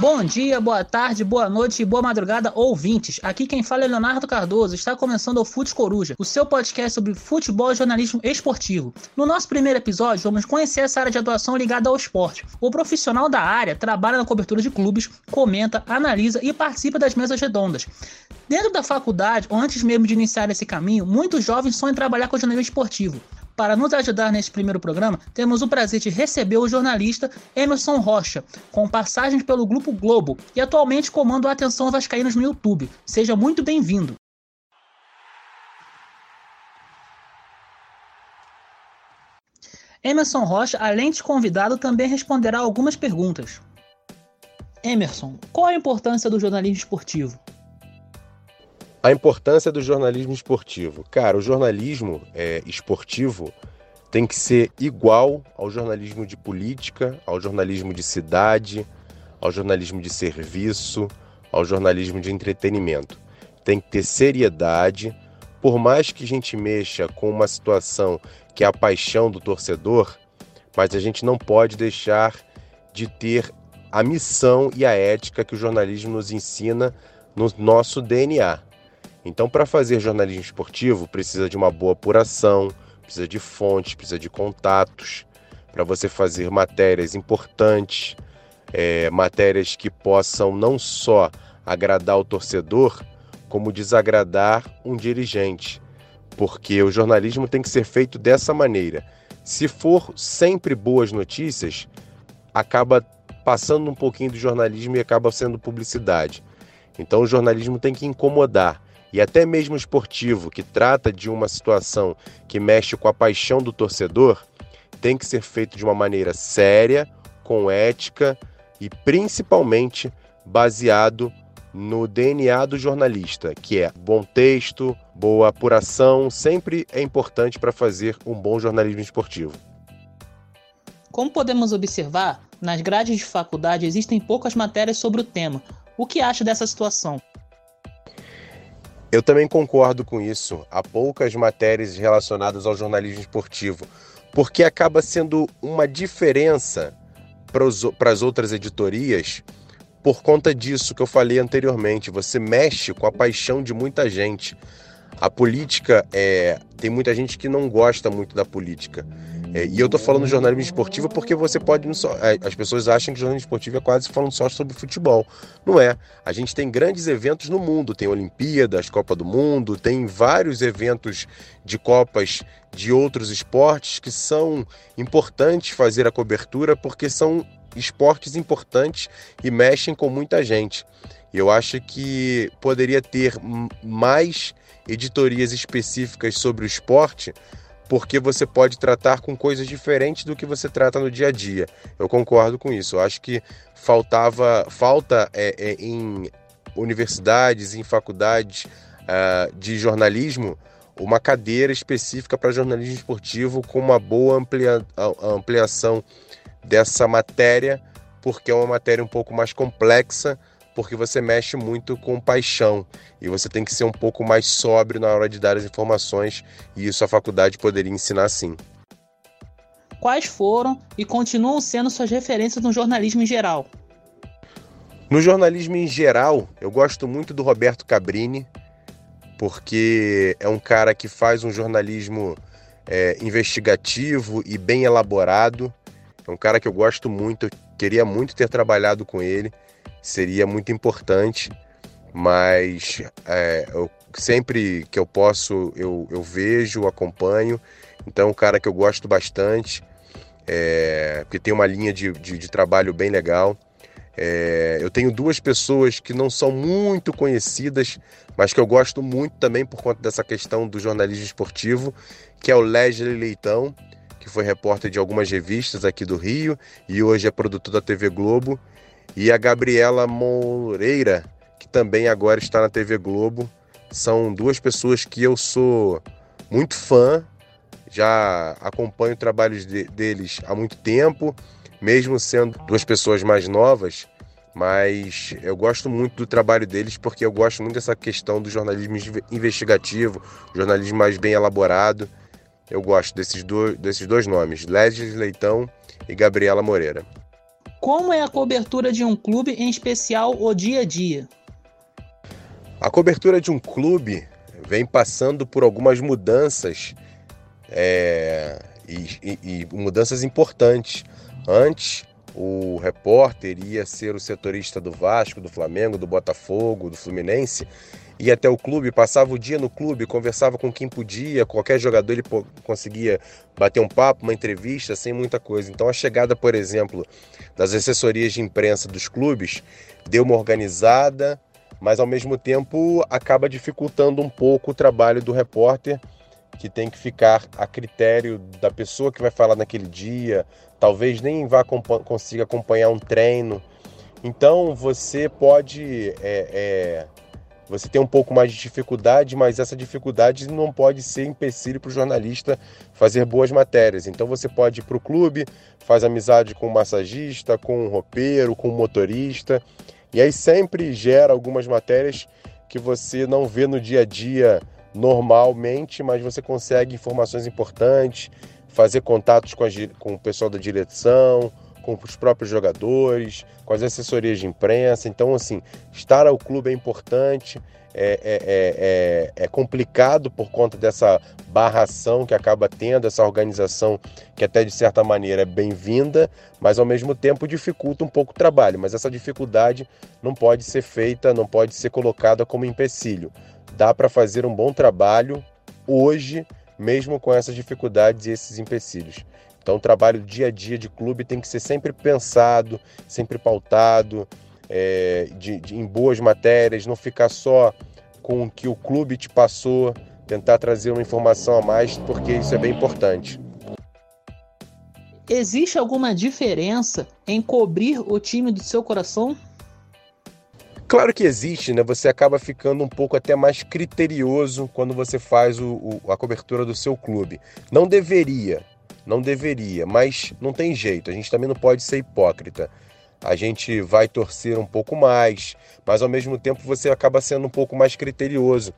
Bom dia, boa tarde, boa noite e boa madrugada, ouvintes. Aqui quem fala é Leonardo Cardoso. Está começando o Fute Coruja, o seu podcast sobre futebol e jornalismo esportivo. No nosso primeiro episódio, vamos conhecer essa área de atuação ligada ao esporte. O profissional da área trabalha na cobertura de clubes, comenta, analisa e participa das mesas redondas. Dentro da faculdade, ou antes mesmo de iniciar esse caminho, muitos jovens sonham trabalhar com jornalismo esportivo. Para nos ajudar neste primeiro programa, temos o prazer de receber o jornalista Emerson Rocha, com passagens pelo Grupo Globo e atualmente comanda o Atenção Vascaínos no YouTube. Seja muito bem-vindo. Emerson Rocha, além de convidado, também responderá algumas perguntas. Emerson, qual a importância do jornalismo esportivo? A importância do jornalismo esportivo. Cara, o jornalismo é, esportivo tem que ser igual ao jornalismo de política, ao jornalismo de cidade, ao jornalismo de serviço, ao jornalismo de entretenimento. Tem que ter seriedade, por mais que a gente mexa com uma situação que é a paixão do torcedor, mas a gente não pode deixar de ter a missão e a ética que o jornalismo nos ensina no nosso DNA. Então, para fazer jornalismo esportivo, precisa de uma boa apuração, precisa de fontes, precisa de contatos, para você fazer matérias importantes, é, matérias que possam não só agradar o torcedor, como desagradar um dirigente. Porque o jornalismo tem que ser feito dessa maneira. Se for sempre boas notícias, acaba passando um pouquinho do jornalismo e acaba sendo publicidade. Então o jornalismo tem que incomodar e até mesmo esportivo, que trata de uma situação que mexe com a paixão do torcedor, tem que ser feito de uma maneira séria, com ética e principalmente baseado no DNA do jornalista, que é bom texto, boa apuração, sempre é importante para fazer um bom jornalismo esportivo. Como podemos observar, nas grades de faculdade existem poucas matérias sobre o tema. O que acha dessa situação? Eu também concordo com isso. Há poucas matérias relacionadas ao jornalismo esportivo, porque acaba sendo uma diferença para as outras editorias por conta disso que eu falei anteriormente. Você mexe com a paixão de muita gente. A política é. Tem muita gente que não gosta muito da política. É, e eu tô falando jornalismo esportivo porque você pode. É, as pessoas acham que jornalismo esportivo é quase falando só sobre futebol. Não é. A gente tem grandes eventos no mundo. Tem Olimpíadas, Copa do Mundo, tem vários eventos de Copas de outros esportes que são importantes fazer a cobertura porque são esportes importantes e mexem com muita gente. Eu acho que poderia ter mais editorias específicas sobre o esporte porque você pode tratar com coisas diferentes do que você trata no dia a dia. Eu concordo com isso. Eu acho que faltava, falta é, é, em universidades, em faculdades uh, de jornalismo, uma cadeira específica para jornalismo esportivo com uma boa amplia, ampliação dessa matéria, porque é uma matéria um pouco mais complexa porque você mexe muito com paixão e você tem que ser um pouco mais sóbrio na hora de dar as informações, e isso a faculdade poderia ensinar sim. Quais foram e continuam sendo suas referências no jornalismo em geral? No jornalismo em geral, eu gosto muito do Roberto Cabrini, porque é um cara que faz um jornalismo é, investigativo e bem elaborado. É um cara que eu gosto muito, eu queria muito ter trabalhado com ele seria muito importante, mas é, eu, sempre que eu posso eu, eu vejo, acompanho. Então um cara que eu gosto bastante, é, porque tem uma linha de, de, de trabalho bem legal. É, eu tenho duas pessoas que não são muito conhecidas, mas que eu gosto muito também por conta dessa questão do jornalismo esportivo, que é o Leslie Leitão, que foi repórter de algumas revistas aqui do Rio e hoje é produtor da TV Globo e a Gabriela Moreira, que também agora está na TV Globo. São duas pessoas que eu sou muito fã, já acompanho trabalhos de, deles há muito tempo, mesmo sendo duas pessoas mais novas, mas eu gosto muito do trabalho deles porque eu gosto muito dessa questão do jornalismo investigativo, jornalismo mais bem elaborado. Eu gosto desses, do, desses dois nomes, Leslie Leitão e Gabriela Moreira. Como é a cobertura de um clube, em especial o dia a dia? A cobertura de um clube vem passando por algumas mudanças é, e, e, e mudanças importantes. Antes, o repórter ia ser o setorista do Vasco, do Flamengo, do Botafogo, do Fluminense, ia até o clube, passava o dia no clube, conversava com quem podia, qualquer jogador ele conseguia bater um papo, uma entrevista, sem muita coisa. Então a chegada, por exemplo, das assessorias de imprensa dos clubes deu uma organizada, mas ao mesmo tempo acaba dificultando um pouco o trabalho do repórter, que tem que ficar a critério da pessoa que vai falar naquele dia, talvez nem vá consiga acompanhar um treino. Então você pode é, é, você tem um pouco mais de dificuldade, mas essa dificuldade não pode ser empecilho para o jornalista fazer boas matérias. Então você pode ir para o clube, faz amizade com o massagista, com o roupeiro, com o motorista, e aí sempre gera algumas matérias que você não vê no dia a dia normalmente, mas você consegue informações importantes, fazer contatos com, a, com o pessoal da direção, com os próprios jogadores, com as assessorias de imprensa. Então, assim, estar ao clube é importante, é, é, é, é, complicado por conta dessa barração que acaba tendo, essa organização que até de certa maneira é bem-vinda, mas ao mesmo tempo dificulta um pouco o trabalho. Mas essa dificuldade não pode ser feita, não pode ser colocada como empecilho. Dá para fazer um bom trabalho hoje, mesmo com essas dificuldades e esses empecilhos. Então, o trabalho dia a dia de clube tem que ser sempre pensado, sempre pautado, é, de, de, em boas matérias, não ficar só com o que o clube te passou, tentar trazer uma informação a mais, porque isso é bem importante. Existe alguma diferença em cobrir o time do seu coração? Claro que existe, né? Você acaba ficando um pouco até mais criterioso quando você faz o, o, a cobertura do seu clube. Não deveria, não deveria, mas não tem jeito, a gente também não pode ser hipócrita. A gente vai torcer um pouco mais, mas ao mesmo tempo você acaba sendo um pouco mais criterioso.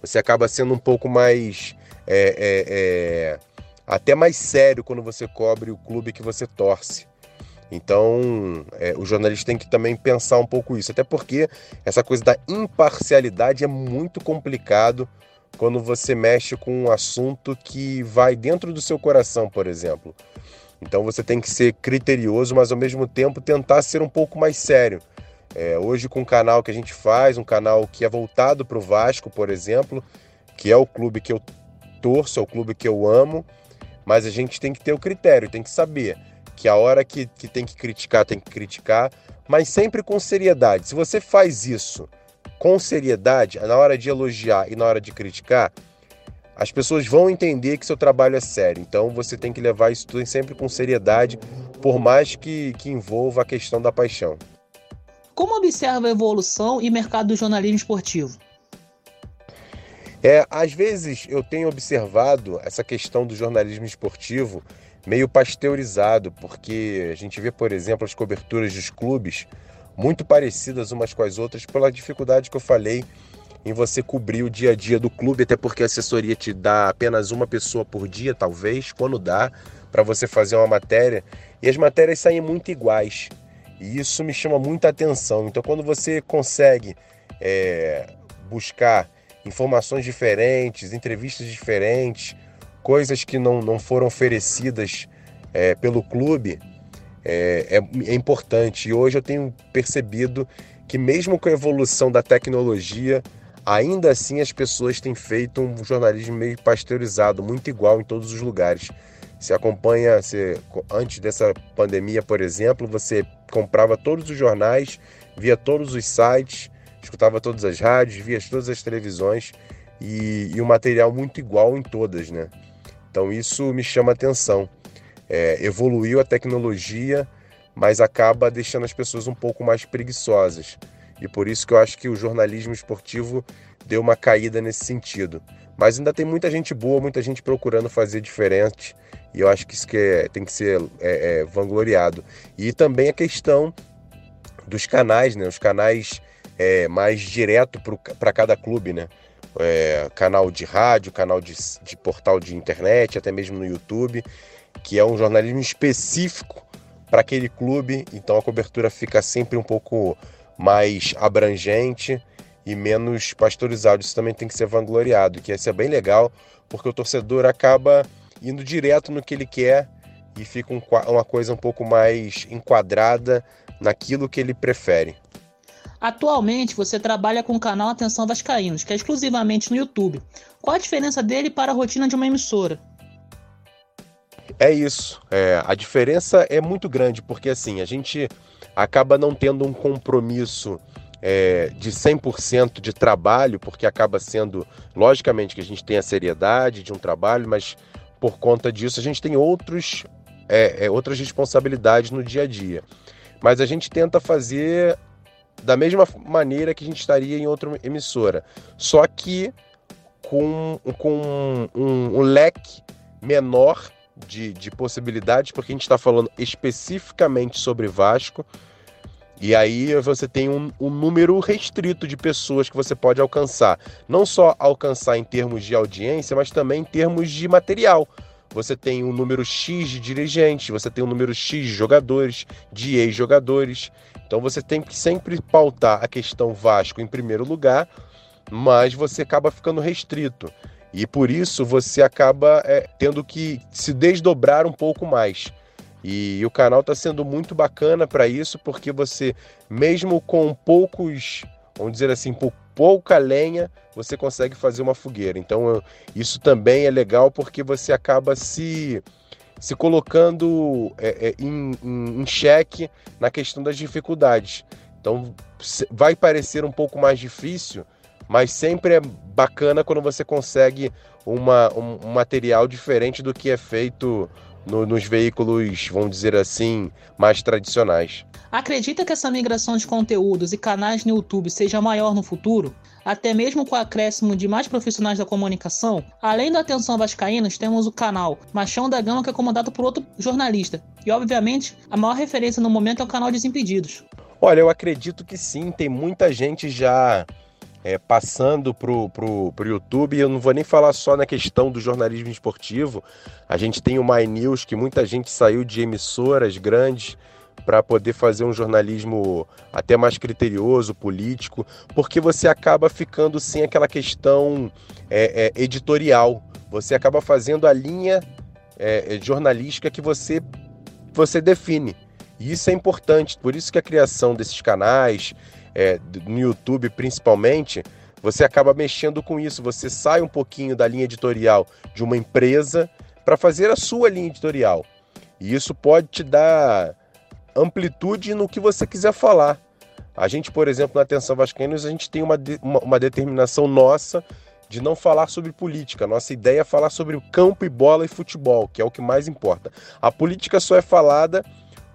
Você acaba sendo um pouco mais. É, é, é, até mais sério quando você cobre o clube que você torce. Então, é, o jornalista tem que também pensar um pouco isso, até porque essa coisa da imparcialidade é muito complicado quando você mexe com um assunto que vai dentro do seu coração, por exemplo. Então você tem que ser criterioso, mas ao mesmo tempo tentar ser um pouco mais sério. É, hoje, com o canal que a gente faz, um canal que é voltado para o Vasco, por exemplo, que é o clube que eu torço, é o clube que eu amo, mas a gente tem que ter o critério, tem que saber que a hora que, que tem que criticar, tem que criticar, mas sempre com seriedade. Se você faz isso com seriedade, na hora de elogiar e na hora de criticar, as pessoas vão entender que seu trabalho é sério. Então você tem que levar isso tudo sempre com seriedade, por mais que, que envolva a questão da paixão. Como observa a evolução e mercado do jornalismo esportivo? É, às vezes eu tenho observado essa questão do jornalismo esportivo meio pasteurizado, porque a gente vê, por exemplo, as coberturas dos clubes muito parecidas umas com as outras pela dificuldade que eu falei em você cobrir o dia a dia do clube, até porque a assessoria te dá apenas uma pessoa por dia, talvez, quando dá, para você fazer uma matéria. E as matérias saem muito iguais. E isso me chama muita atenção. Então, quando você consegue é, buscar informações diferentes, entrevistas diferentes, coisas que não, não foram oferecidas é, pelo clube, é, é, é importante. E hoje eu tenho percebido que, mesmo com a evolução da tecnologia, ainda assim as pessoas têm feito um jornalismo meio pasteurizado, muito igual em todos os lugares. Você acompanha, você, antes dessa pandemia, por exemplo, você comprava todos os jornais, via todos os sites, escutava todas as rádios, via todas as televisões e, e um material muito igual em todas, né? Então isso me chama atenção é, evoluiu a tecnologia, mas acaba deixando as pessoas um pouco mais preguiçosas. E por isso que eu acho que o jornalismo esportivo deu uma caída nesse sentido. Mas ainda tem muita gente boa, muita gente procurando fazer diferente. E eu acho que isso que é, tem que ser é, é, vangloriado. E também a questão dos canais, né? Os canais é, mais direto para cada clube, né? É, canal de rádio, canal de, de portal de internet, até mesmo no YouTube que é um jornalismo específico para aquele clube, então a cobertura fica sempre um pouco mais abrangente e menos pastorizado. Isso também tem que ser vangloriado, que isso é bem legal, porque o torcedor acaba indo direto no que ele quer e fica um, uma coisa um pouco mais enquadrada naquilo que ele prefere. Atualmente você trabalha com o canal Atenção Vascaínos, que é exclusivamente no YouTube. Qual a diferença dele para a rotina de uma emissora? É isso. É, a diferença é muito grande, porque assim, a gente acaba não tendo um compromisso é, de 100% de trabalho, porque acaba sendo, logicamente, que a gente tem a seriedade de um trabalho, mas por conta disso a gente tem outros, é, é, outras responsabilidades no dia a dia. Mas a gente tenta fazer da mesma maneira que a gente estaria em outra emissora, só que com, com um, um leque menor de, de possibilidades, porque a gente está falando especificamente sobre Vasco. E aí você tem um, um, número restrito de pessoas que você pode alcançar. Não só alcançar em termos de audiência, mas também em termos de material. Você tem um número X de dirigentes, você tem um número X de jogadores, de ex-jogadores. Então você tem que sempre pautar a questão Vasco em primeiro lugar, mas você acaba ficando restrito. E por isso você acaba é, tendo que se desdobrar um pouco mais. E, e o canal está sendo muito bacana para isso, porque você, mesmo com poucos, vamos dizer assim, por pouca lenha, você consegue fazer uma fogueira. Então isso também é legal porque você acaba se se colocando é, é, em, em, em xeque na questão das dificuldades. Então vai parecer um pouco mais difícil, mas sempre é bacana quando você consegue uma, um, um material diferente do que é feito no, nos veículos, vamos dizer assim, mais tradicionais. Acredita que essa migração de conteúdos e canais no YouTube seja maior no futuro? Até mesmo com o acréscimo de mais profissionais da comunicação? Além da Atenção Vascaínos, temos o canal Machão da Gama, que é comandado por outro jornalista. E, obviamente, a maior referência no momento é o canal Desimpedidos. Olha, eu acredito que sim, tem muita gente já é, passando pro, pro YouTube. Eu não vou nem falar só na questão do jornalismo esportivo. A gente tem o My News, que muita gente saiu de emissoras grandes para poder fazer um jornalismo até mais criterioso, político, porque você acaba ficando sem aquela questão é, é, editorial. Você acaba fazendo a linha é, é, jornalística que você, você define. E isso é importante, por isso que a criação desses canais, é, no YouTube principalmente, você acaba mexendo com isso. Você sai um pouquinho da linha editorial de uma empresa para fazer a sua linha editorial. E isso pode te dar amplitude no que você quiser falar. A gente, por exemplo, na Atenção Vascaínos, a gente tem uma, uma, uma, determinação nossa de não falar sobre política. Nossa ideia é falar sobre campo e bola e futebol, que é o que mais importa. A política só é falada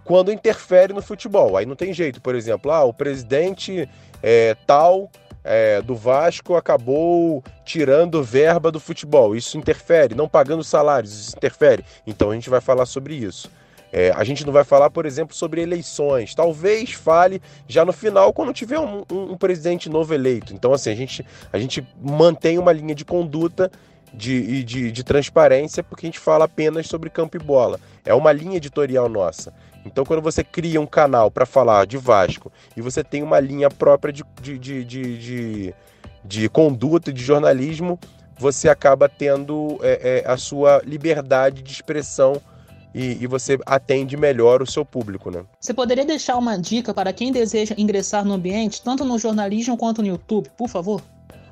quando interfere no futebol. Aí não tem jeito. Por exemplo, ah, o presidente é, tal é, do Vasco acabou tirando verba do futebol. Isso interfere, não pagando salários, isso interfere. Então a gente vai falar sobre isso. É, a gente não vai falar, por exemplo, sobre eleições. Talvez fale já no final, quando tiver um, um, um presidente novo eleito. Então, assim, a gente, a gente mantém uma linha de conduta de, de, de transparência, porque a gente fala apenas sobre campo e bola. É uma linha editorial nossa. Então, quando você cria um canal para falar de Vasco e você tem uma linha própria de, de, de, de, de conduta, de jornalismo, você acaba tendo é, é, a sua liberdade de expressão e, e, você atende melhor o seu público, né? Você poderia deixar uma dica para quem deseja ingressar no ambiente, tanto no jornalismo quanto no YouTube, por favor?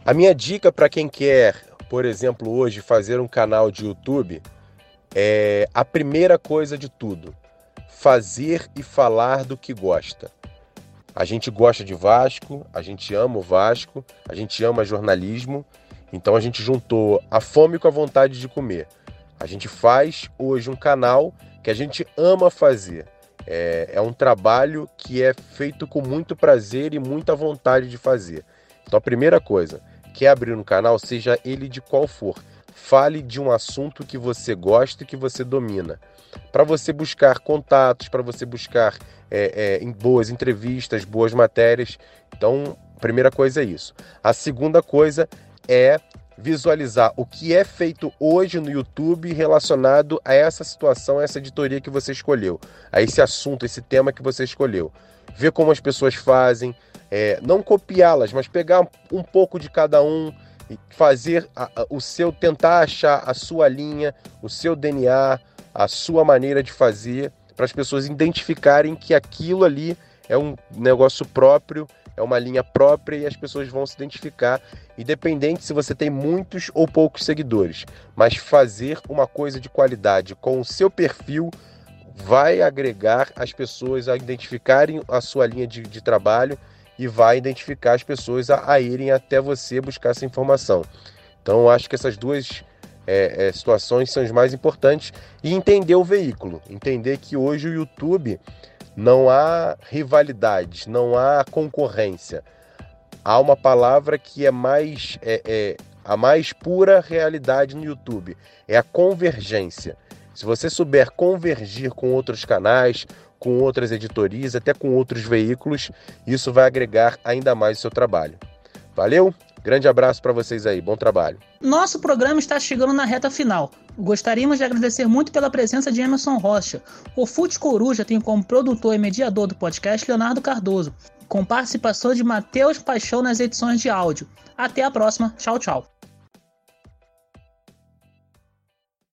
A minha dica para quem quer, por exemplo, hoje fazer um canal de YouTube é a primeira coisa de tudo: fazer e falar do que gosta. A gente gosta de Vasco, a gente ama o Vasco, a gente ama jornalismo, então a gente juntou a fome com a vontade de comer. A gente faz hoje um canal que a gente ama fazer. É, é um trabalho que é feito com muito prazer e muita vontade de fazer. Então, a primeira coisa, quer abrir um canal, seja ele de qual for, fale de um assunto que você gosta e que você domina. Para você buscar contatos, para você buscar é, é, boas entrevistas, boas matérias. Então, a primeira coisa é isso. A segunda coisa é visualizar o que é feito hoje no YouTube relacionado a essa situação, a essa editoria que você escolheu, a esse assunto, esse tema que você escolheu. Ver como as pessoas fazem, é, não copiá-las, mas pegar um pouco de cada um fazer o seu, tentar achar a sua linha, o seu DNA, a sua maneira de fazer, para as pessoas identificarem que aquilo ali é um negócio próprio, é uma linha própria e as pessoas vão se identificar, independente se você tem muitos ou poucos seguidores. Mas fazer uma coisa de qualidade com o seu perfil vai agregar as pessoas a identificarem a sua linha de, de trabalho e vai identificar as pessoas a, a, irem até você buscar essa informação. Então, acho que essas duas é, é, situações são as mais importantes e entender o veículo, entender que hoje o YouTube não há rivalidade, não há concorrência. Há uma palavra que é mais é, é, a mais pura realidade no YouTube, é a convergência. Se você souber convergir com outros canais, com outras editorias, até com outros veículos, isso vai agregar ainda mais o seu trabalho. Valeu? Grande abraço para vocês aí, bom trabalho. Nosso programa está chegando na reta final. Gostaríamos de agradecer muito pela presença de Emerson Rocha. O Fute Coruja tem como produtor e mediador do podcast Leonardo Cardoso, com participação de Matheus Paixão nas edições de áudio. Até a próxima. Tchau, tchau.